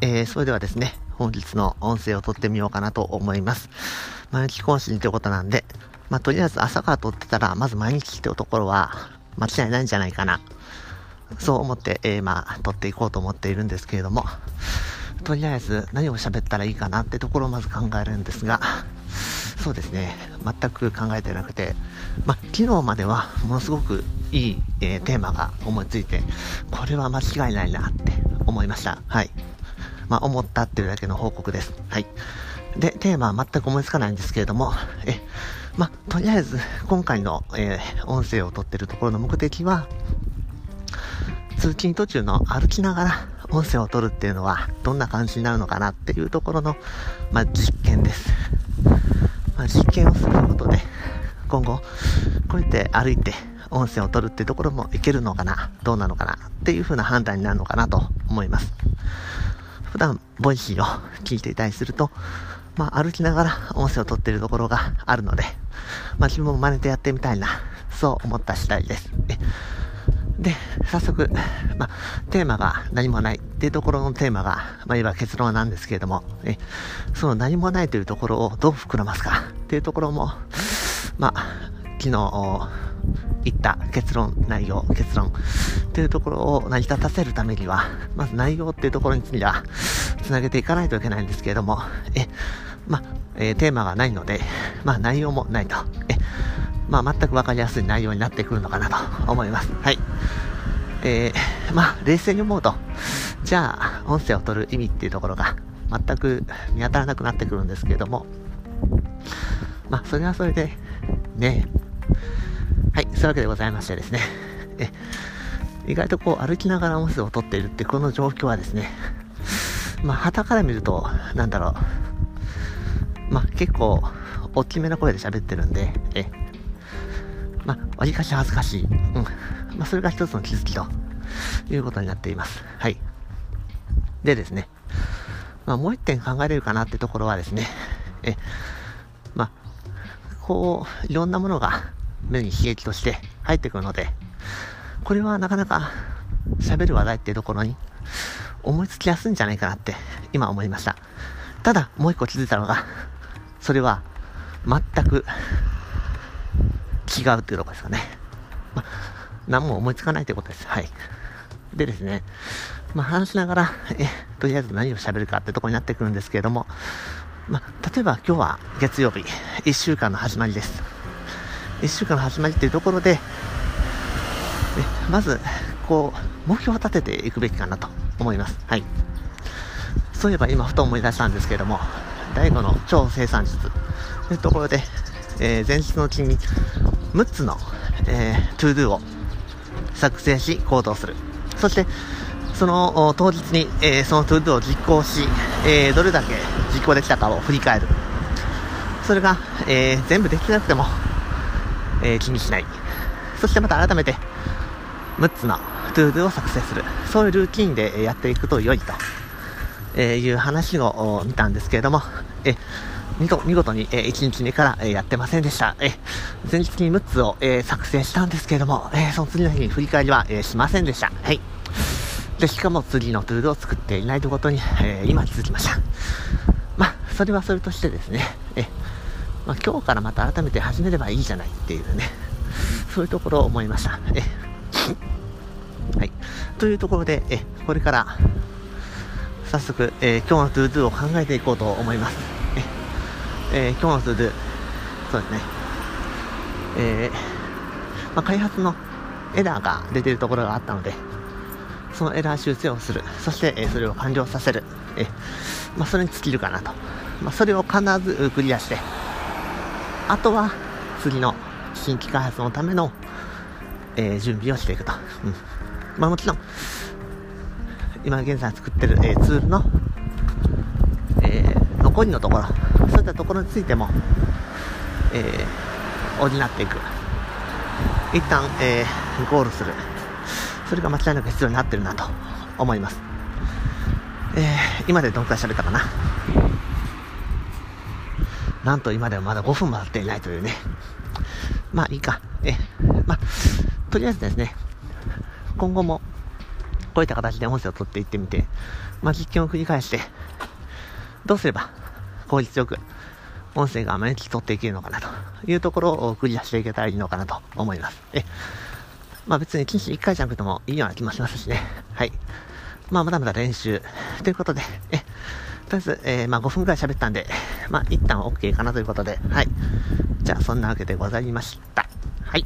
えー、それではですね、本日の音声を撮ってみようかなと思います。毎日更新ということなんで、まあ、とりあえず朝から撮ってたら、まず毎日っていうところは、間違いないんじゃないかな。そう思って、えー、まあ、撮っていこうと思っているんですけれども、とりあえず何を喋ったらいいかなってところをまず考えるんですが、そうですね、全く考えてなくて、まあ、昨日まではものすごくいい、えー、テーマが思いついて、これは間違いないなって思いました。はい。まあ、思ったっていうだけの報告です。はい。で、テーマは全く思いつかないんですけれども、え、まあ、とりあえず、今回の、えー、音声を撮ってるところの目的は、通勤途中の歩きながら音声を撮るっていうのは、どんな感じになるのかなっていうところの、まあ、実験です。まあ、実験をすることで、今後、こうやって歩いて音声を取るっていうところもいけるのかな、どうなのかなっていう風な判断になるのかなと思います。普段、ボイシーを聞いていたりすると、まあ、歩きながら音声を取っているところがあるので、まあ、自分も真似てやってみたいな、そう思った次第です。で、早速、まあ、テーマが何もないっていうところのテーマが、まあ、いわば結論なんですけれども、え、その何もないというところをどう膨らますかっていうところも、まあ、昨日、言った結論、内容、結論っていうところを成り立たせるためには、まず内容っていうところについては、つなげていかないといけないんですけれども、え、ま、えー、テーマがないので、まあ、内容もないと、え、まあ、全くわかりやすい内容になってくるのかなと思います。はい。えー、まあ、冷静に思うと、じゃあ、音声を取る意味っていうところが、全く見当たらなくなってくるんですけれども、まあ、それはそれで、ね、はい、そういうわけでございましてですね、え、意外とこう歩きながら音声を取っているってこの状況はですね、まあ、旗から見ると、なんだろう、まあ、結構、大きめな声で喋ってるんで、え、まあ、わりかし恥ずかしい。うん。まあ、それが一つの気づきということになっています。はい。でですね、まあ、もう一点考えれるかなってところはですね、え、まあ、こう、いろんなものが目に刺激として入ってくるので、これはなかなか喋る話題っていうところに思いつきやすいんじゃないかなって今思いました。ただ、もう一個気づいたのが、それは全く違うっていうところですよね。ま、何も思いつかないということです。はい。でですね、まあ、話しながら、え、とりあえず何を喋るかってとこになってくるんですけれども、まあ、例えば今日は月曜日、1週間の始まりです。1週間の始まりっていうところで、まず、こう、目標を立てていくべきかなと思います。はい。そういえば今ふと思い出したんですけれども、第5の超生産術というところで、えー、前日のうちに6つの、えー、 to do を作成し行動する。そして、その当日に、えー、その to do を実行し、えー、どれだけ実行できたかを振り返る。それが、えー、全部できなくても、え気にしない。そしてまた改めて、6つの to do を作成する。そういうルーティンでやっていくと良いと、えいう話を見たんですけれども、え見事に、え1日目から、えやってませんでした。え前日に6つを、え作成したんですけれども、えその次の日に振り返りは、えしませんでした。はい。で、しかも次のトゥードを作っていないということに、え今気づきました。まあ、それはそれとしてですね、えまあ、今日からまた改めて始めればいいじゃないっていうね、そういうところを思いました。えはい。というところで、えこれから、早速、えー、今日の to do を考えていこうと思います。えー、今日の to do、そうですね、えー、まあ、開発のエラーが出てるところがあったので、そのエラー修正をする。そして、えそれを完了させる。えまあ、それに尽きるかなと。まあ、それを必ずクリアして、あとは次の新規開発のための、えー、準備をしていくと。うん。まあもちろん、今現在作ってる、えー、ツールの、えー、残りのところ、そういったところについても、え、補っていく。一旦、えー、ゴールする。それが間違いなく必要になってるなと思います。え、今でどんくらい喋ったかな？なんと今ではまだ5分も経っていないというね。まあいいか。え、まあ、とりあえずですね、今後もこういった形で音声を取っていってみて、まあ、実験を繰り返して、どうすれば効率よく音声が毎日取っていけるのかなというところをクリアしていけたらいいのかなと思います。え、まあ別に1日1回じゃなくてもいいような気もしますしね。はい。まあまだまだ練習ということで、え、とりあえず、えー、まあ5分くらい喋ったんで、まあ一旦 OK かなということで、はい。じゃあそんなわけでございました。はい。